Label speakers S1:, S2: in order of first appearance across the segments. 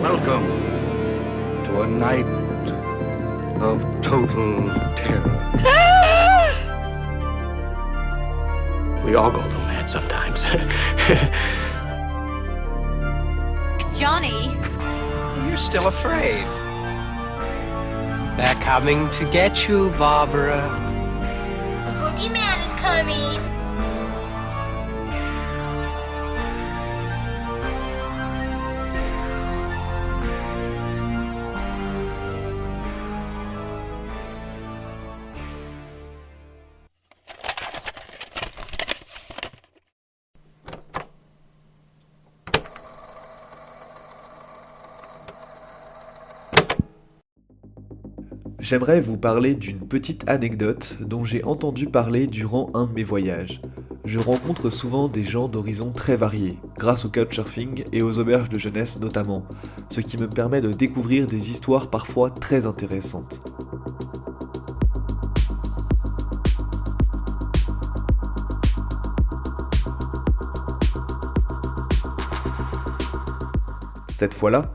S1: Welcome to a night of total terror.
S2: We all go a little mad sometimes.
S3: Johnny,
S1: You're still afraid.
S4: They're coming to get you, Barbara.
S5: The boogeyman is coming.
S6: J'aimerais vous parler d'une petite anecdote dont j'ai entendu parler durant un de mes voyages. Je rencontre souvent des gens d'horizons très variés, grâce au couchsurfing et aux auberges de jeunesse notamment, ce qui me permet de découvrir des histoires parfois très intéressantes. Cette fois-là,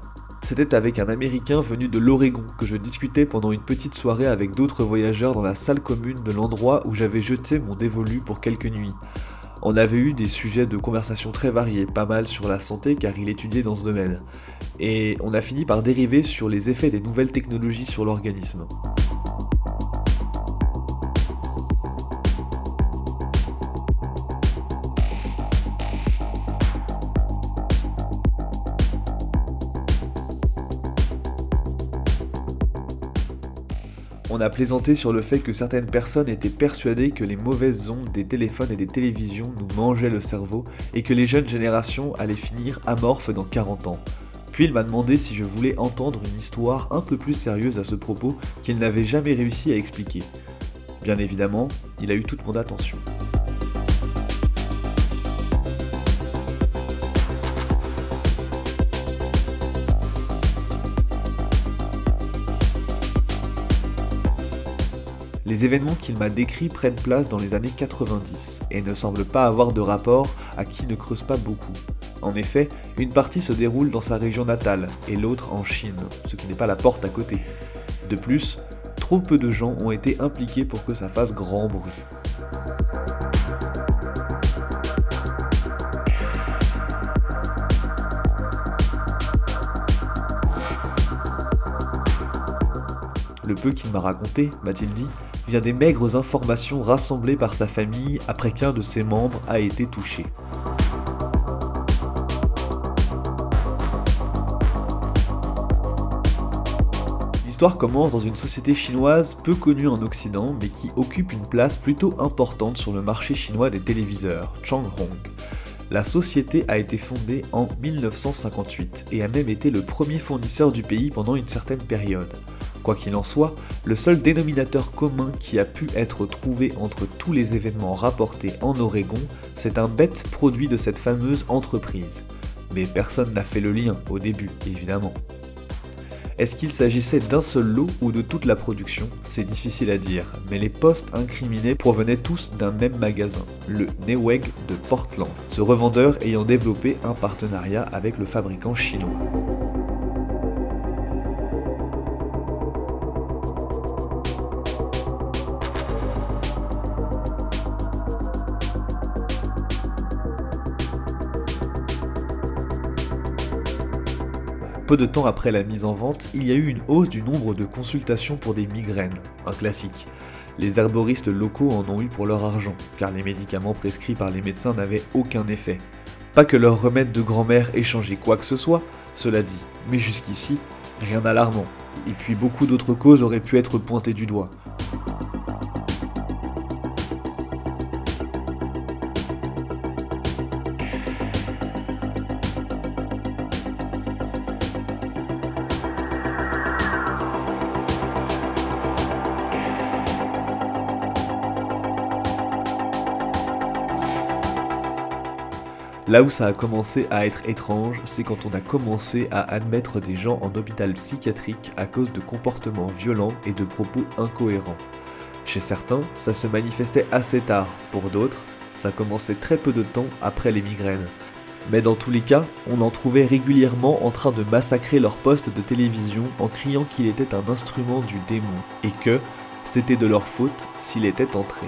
S6: c'était avec un Américain venu de l'Oregon que je discutais pendant une petite soirée avec d'autres voyageurs dans la salle commune de l'endroit où j'avais jeté mon dévolu pour quelques nuits. On avait eu des sujets de conversation très variés, pas mal sur la santé car il étudiait dans ce domaine. Et on a fini par dériver sur les effets des nouvelles technologies sur l'organisme. On a plaisanté sur le fait que certaines personnes étaient persuadées que les mauvaises ondes des téléphones et des télévisions nous mangeaient le cerveau et que les jeunes générations allaient finir amorphes dans 40 ans. Puis il m'a demandé si je voulais entendre une histoire un peu plus sérieuse à ce propos qu'il n'avait jamais réussi à expliquer. Bien évidemment, il a eu toute mon attention. Les événements qu'il m'a décrits prennent place dans les années 90 et ne semblent pas avoir de rapport à qui ne creuse pas beaucoup. En effet, une partie se déroule dans sa région natale et l'autre en Chine, ce qui n'est pas la porte à côté. De plus, trop peu de gens ont été impliqués pour que ça fasse grand bruit. Le peu qu'il m'a raconté, m'a-t-il dit, vient des maigres informations rassemblées par sa famille après qu'un de ses membres a été touché. L'histoire commence dans une société chinoise peu connue en Occident mais qui occupe une place plutôt importante sur le marché chinois des téléviseurs, Changhong. La société a été fondée en 1958 et a même été le premier fournisseur du pays pendant une certaine période. Quoi qu'il en soit, le seul dénominateur commun qui a pu être trouvé entre tous les événements rapportés en Oregon, c'est un bête produit de cette fameuse entreprise. Mais personne n'a fait le lien au début, évidemment. Est-ce qu'il s'agissait d'un seul lot ou de toute la production? C'est difficile à dire, mais les postes incriminés provenaient tous d'un même magasin, le Newegg de Portland, ce revendeur ayant développé un partenariat avec le fabricant chinois. Peu de temps après la mise en vente, il y a eu une hausse du nombre de consultations pour des migraines, un classique. Les herboristes locaux en ont eu pour leur argent, car les médicaments prescrits par les médecins n'avaient aucun effet. Pas que leur remède de grand-mère ait changé quoi que ce soit, cela dit, mais jusqu'ici, rien d'alarmant. Et puis beaucoup d'autres causes auraient pu être pointées du doigt. Là où ça a commencé à être étrange, c'est quand on a commencé à admettre des gens en hôpital psychiatrique à cause de comportements violents et de propos incohérents. Chez certains, ça se manifestait assez tard, pour d'autres, ça commençait très peu de temps après les migraines. Mais dans tous les cas, on en trouvait régulièrement en train de massacrer leur poste de télévision en criant qu'il était un instrument du démon et que c'était de leur faute s'il était entré.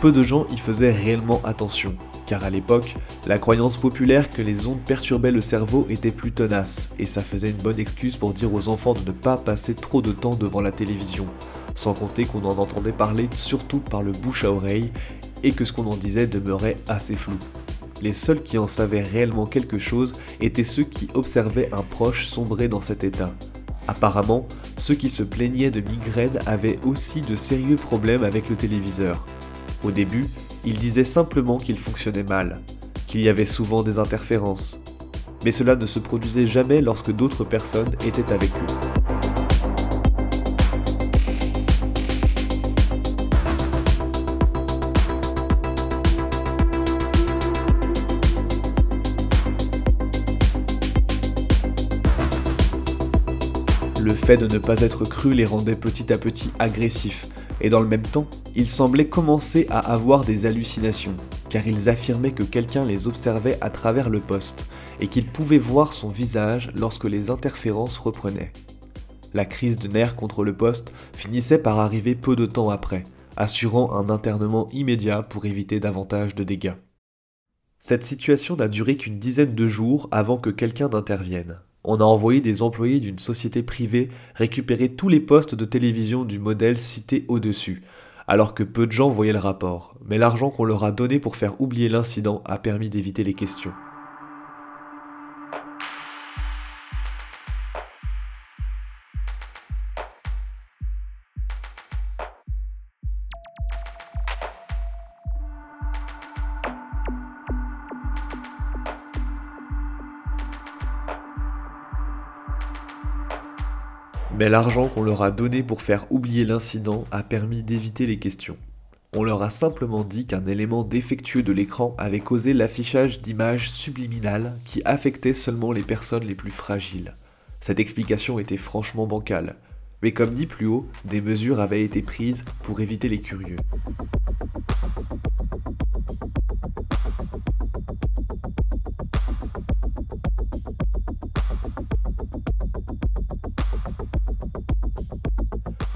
S6: Peu de gens y faisaient réellement attention, car à l'époque, la croyance populaire que les ondes perturbaient le cerveau était plus tenace, et ça faisait une bonne excuse pour dire aux enfants de ne pas passer trop de temps devant la télévision, sans compter qu'on en entendait parler surtout par le bouche à oreille, et que ce qu'on en disait demeurait assez flou. Les seuls qui en savaient réellement quelque chose étaient ceux qui observaient un proche sombrer dans cet état. Apparemment, ceux qui se plaignaient de migraines avaient aussi de sérieux problèmes avec le téléviseur. Au début, ils disaient simplement qu'il fonctionnait mal, qu'il y avait souvent des interférences. Mais cela ne se produisait jamais lorsque d'autres personnes étaient avec eux. Le fait de ne pas être cru les rendait petit à petit agressifs, et dans le même temps, ils semblaient commencer à avoir des hallucinations, car ils affirmaient que quelqu'un les observait à travers le poste, et qu'ils pouvaient voir son visage lorsque les interférences reprenaient. La crise de nerfs contre le poste finissait par arriver peu de temps après, assurant un internement immédiat pour éviter davantage de dégâts. Cette situation n'a duré qu'une dizaine de jours avant que quelqu'un n'intervienne on a envoyé des employés d'une société privée récupérer tous les postes de télévision du modèle cité au-dessus, alors que peu de gens voyaient le rapport, mais l'argent qu'on leur a donné pour faire oublier l'incident a permis d'éviter les questions. Mais l'argent qu'on leur a donné pour faire oublier l'incident a permis d'éviter les questions. On leur a simplement dit qu'un élément défectueux de l'écran avait causé l'affichage d'images subliminales qui affectaient seulement les personnes les plus fragiles. Cette explication était franchement bancale, mais comme dit plus haut, des mesures avaient été prises pour éviter les curieux.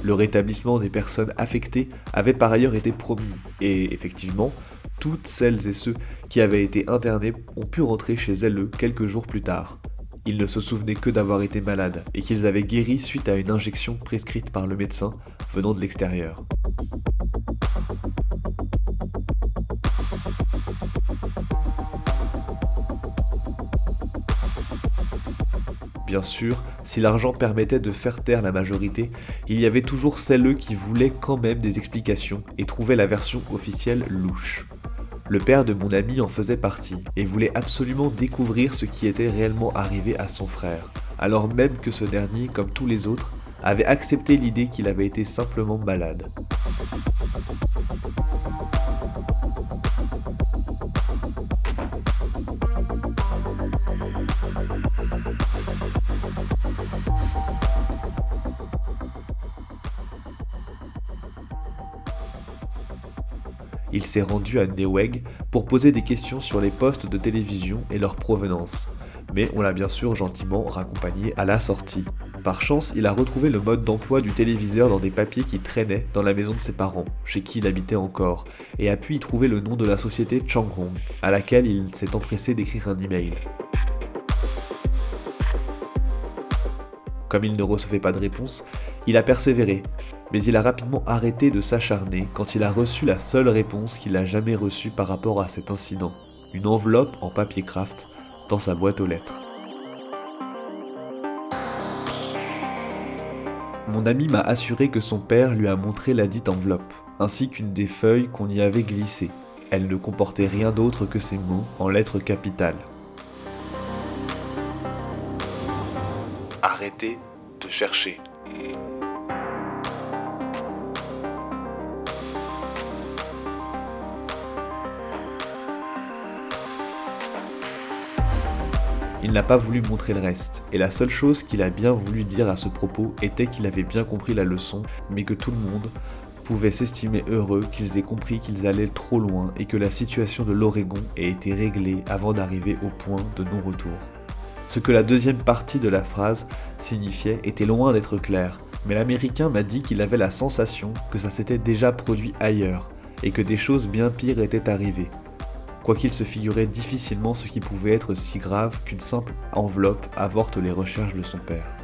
S6: Le rétablissement des personnes affectées avait par ailleurs été promis, et effectivement, toutes celles et ceux qui avaient été internés ont pu rentrer chez elles quelques jours plus tard. Ils ne se souvenaient que d'avoir été malades et qu'ils avaient guéri suite à une injection prescrite par le médecin venant de l'extérieur. Bien sûr, si l'argent permettait de faire taire la majorité, il y avait toujours celles qui voulaient quand même des explications et trouvaient la version officielle louche. Le père de mon ami en faisait partie et voulait absolument découvrir ce qui était réellement arrivé à son frère, alors même que ce dernier, comme tous les autres, avait accepté l'idée qu'il avait été simplement malade. Il s'est rendu à Neweg pour poser des questions sur les postes de télévision et leur provenance. Mais on l'a bien sûr gentiment raccompagné à la sortie. Par chance, il a retrouvé le mode d'emploi du téléviseur dans des papiers qui traînaient dans la maison de ses parents, chez qui il habitait encore, et a pu y trouver le nom de la société Changhong, à laquelle il s'est empressé d'écrire un email. Comme il ne recevait pas de réponse, il a persévéré, mais il a rapidement arrêté de s'acharner quand il a reçu la seule réponse qu'il a jamais reçue par rapport à cet incident, une enveloppe en papier craft dans sa boîte aux lettres. Mon ami m'a assuré que son père lui a montré la dite enveloppe, ainsi qu'une des feuilles qu'on y avait glissées. Elle ne comportait rien d'autre que ces mots en lettres capitales. Arrêtez de chercher. Il n'a pas voulu montrer le reste, et la seule chose qu'il a bien voulu dire à ce propos était qu'il avait bien compris la leçon, mais que tout le monde, pouvaient s'estimer heureux qu'ils aient compris qu'ils allaient trop loin et que la situation de l'Oregon ait été réglée avant d'arriver au point de non-retour. Ce que la deuxième partie de la phrase signifiait était loin d'être clair, mais l'Américain m'a dit qu'il avait la sensation que ça s'était déjà produit ailleurs et que des choses bien pires étaient arrivées, quoiqu'il se figurait difficilement ce qui pouvait être si grave qu'une simple enveloppe avorte les recherches de son père.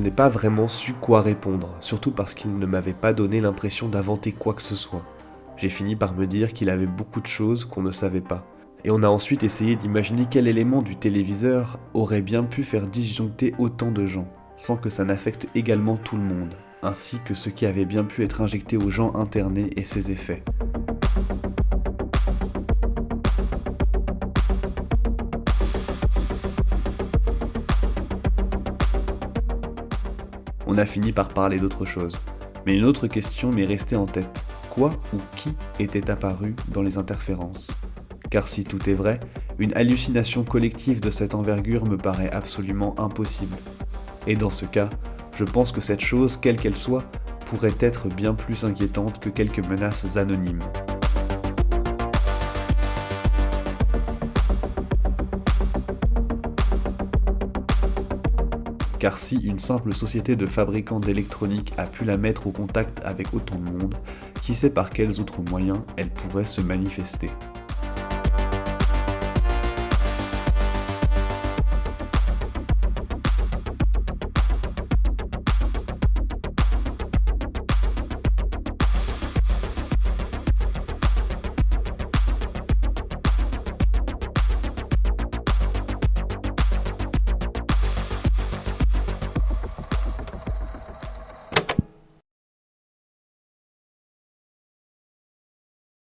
S6: Je n'ai pas vraiment su quoi répondre, surtout parce qu'il ne m'avait pas donné l'impression d'inventer quoi que ce soit. J'ai fini par me dire qu'il avait beaucoup de choses qu'on ne savait pas. Et on a ensuite essayé d'imaginer quel élément du téléviseur aurait bien pu faire disjoncter autant de gens, sans que ça n'affecte également tout le monde, ainsi que ce qui avait bien pu être injecté aux gens internés et ses effets. On a fini par parler d'autre chose. Mais une autre question m'est restée en tête. Quoi ou qui était apparu dans les interférences? Car si tout est vrai, une hallucination collective de cette envergure me paraît absolument impossible. Et dans ce cas, je pense que cette chose, quelle qu'elle soit, pourrait être bien plus inquiétante que quelques menaces anonymes. Car si une simple société de fabricants d'électronique a pu la mettre au contact avec autant de monde, qui sait par quels autres moyens elle pourrait se manifester.